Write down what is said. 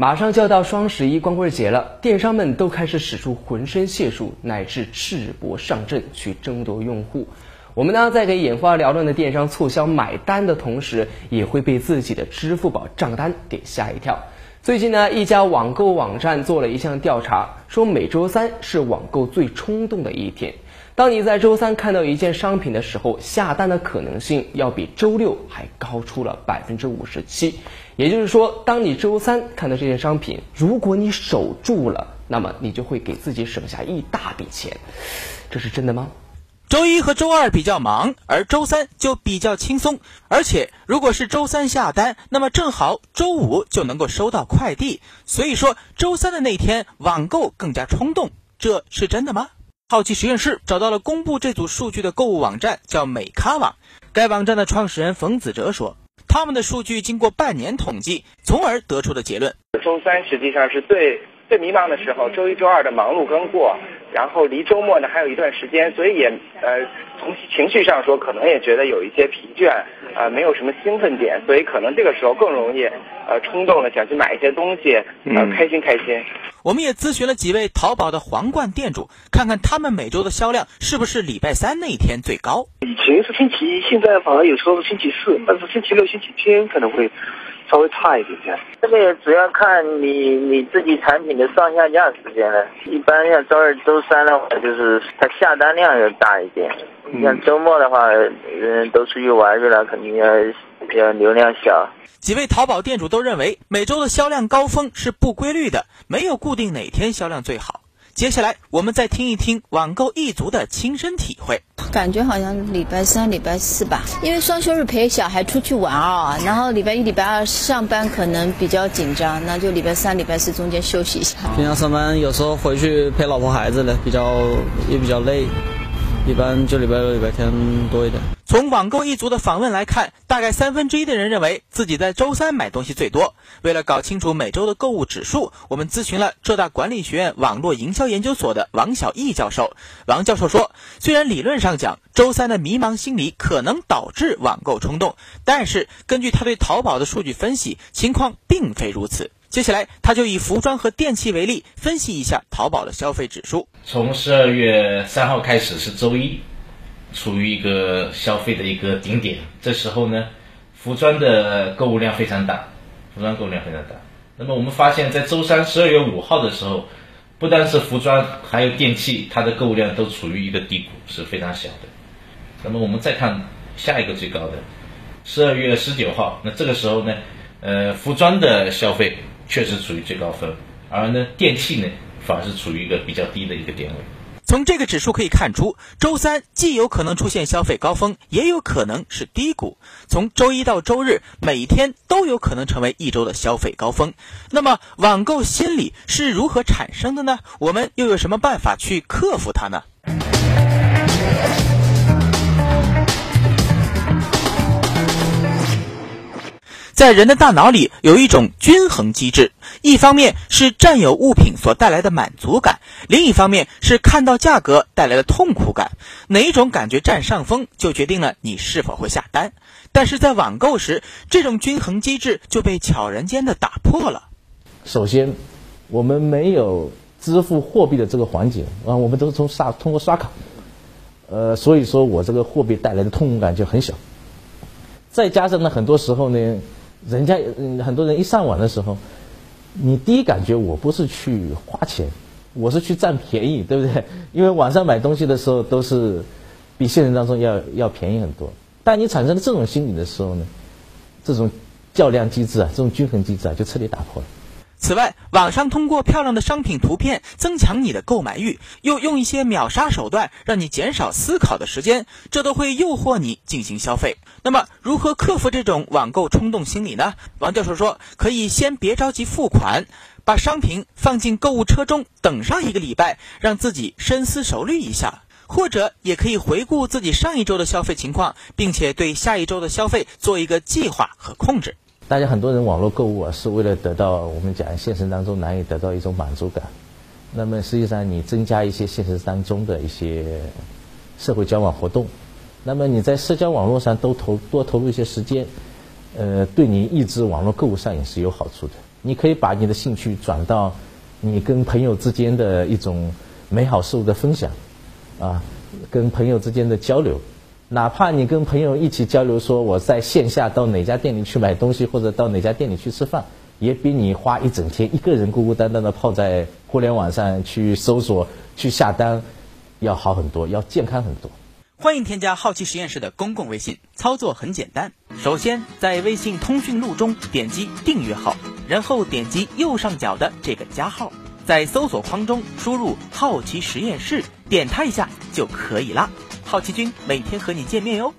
马上就要到双十一光棍节了，电商们都开始使出浑身解数，乃至赤膊上阵去争夺用户。我们呢，在给眼花缭乱的电商促销买单的同时，也会被自己的支付宝账单给吓一跳。最近呢，一家网购网站做了一项调查，说每周三是网购最冲动的一天。当你在周三看到一件商品的时候，下单的可能性要比周六还高出了百分之五十七。也就是说，当你周三看到这件商品，如果你守住了，那么你就会给自己省下一大笔钱。这是真的吗？周一和周二比较忙，而周三就比较轻松。而且，如果是周三下单，那么正好周五就能够收到快递。所以说，周三的那天网购更加冲动，这是真的吗？好奇实验室找到了公布这组数据的购物网站，叫美咖网。该网站的创始人冯子哲说，他们的数据经过半年统计，从而得出的结论：周三实际上是最最迷茫的时候，周一、周二的忙碌刚过。然后离周末呢还有一段时间，所以也呃从情绪上说，可能也觉得有一些疲倦，呃没有什么兴奋点，所以可能这个时候更容易呃冲动了想去买一些东西，呃开心开心。我们也咨询了几位淘宝的皇冠店主，看看他们每周的销量是不是礼拜三那一天最高。以前是星期一，现在反而有时候是星期四，但是星期六、星期天可能会。稍微差一点点，这个也主要看你你自己产品的上下架时间了。一般像周二、周三的话，就是它下单量要大一点。你像周末的话，人都出去玩去了，肯定要要流量小。几位淘宝店主都认为，每周的销量高峰是不规律的，没有固定哪天销量最好。接下来，我们再听一听网购一族的亲身体会。感觉好像礼拜三、礼拜四吧，因为双休日陪小孩出去玩啊，然后礼拜一、礼拜二上班可能比较紧张，那就礼拜三、礼拜四中间休息一下。平常上班有时候回去陪老婆孩子呢，比较也比较累。一般就礼拜六、礼拜天多一点。从网购一族的访问来看，大概三分之一的人认为自己在周三买东西最多。为了搞清楚每周的购物指数，我们咨询了浙大管理学院网络营销研究所的王小义教授。王教授说，虽然理论上讲，周三的迷茫心理可能导致网购冲动，但是根据他对淘宝的数据分析，情况并非如此。接下来，他就以服装和电器为例，分析一下淘宝的消费指数。从十二月三号开始是周一，处于一个消费的一个顶点。这时候呢，服装的购物量非常大，服装购物量非常大。那么我们发现，在周三十二月五号的时候，不单是服装，还有电器，它的购物量都处于一个低谷，是非常小的。那么我们再看下一个最高的，十二月十九号，那这个时候呢，呃，服装的消费。确实处于最高分，而呢，电器呢，反而是处于一个比较低的一个点位。从这个指数可以看出，周三既有可能出现消费高峰，也有可能是低谷。从周一到周日，每天都有可能成为一周的消费高峰。那么，网购心理是如何产生的呢？我们又有什么办法去克服它呢？在人的大脑里有一种均衡机制，一方面是占有物品所带来的满足感，另一方面是看到价格带来的痛苦感。哪一种感觉占上风，就决定了你是否会下单。但是在网购时，这种均衡机制就被悄然间的打破了。首先，我们没有支付货币的这个环节啊，我们都是从刷通过刷卡，呃，所以说我这个货币带来的痛苦感就很小。再加上呢，很多时候呢。人家嗯，很多人一上网的时候，你第一感觉我不是去花钱，我是去占便宜，对不对？因为网上买东西的时候都是比现实当中要要便宜很多。但你产生了这种心理的时候呢，这种较量机制啊，这种均衡机制啊，就彻底打破了。此外，网上通过漂亮的商品图片增强你的购买欲，又用一些秒杀手段让你减少思考的时间，这都会诱惑你进行消费。那么，如何克服这种网购冲动心理呢？王教授说，可以先别着急付款，把商品放进购物车中，等上一个礼拜，让自己深思熟虑一下，或者也可以回顾自己上一周的消费情况，并且对下一周的消费做一个计划和控制。大家很多人网络购物啊，是为了得到我们讲现实当中难以得到一种满足感。那么实际上，你增加一些现实当中的一些社会交往活动，那么你在社交网络上都投多投入一些时间，呃，对你抑制网络购物上瘾是有好处的。你可以把你的兴趣转到你跟朋友之间的一种美好事物的分享，啊，跟朋友之间的交流。哪怕你跟朋友一起交流，说我在线下到哪家店里去买东西，或者到哪家店里去吃饭，也比你花一整天一个人孤孤单单的泡在互联网上去搜索、去下单，要好很多，要健康很多。欢迎添加好奇实验室的公共微信，操作很简单。首先在微信通讯录中点击订阅号，然后点击右上角的这个加号，在搜索框中输入“好奇实验室”，点它一下就可以啦。好奇君每天和你见面哟。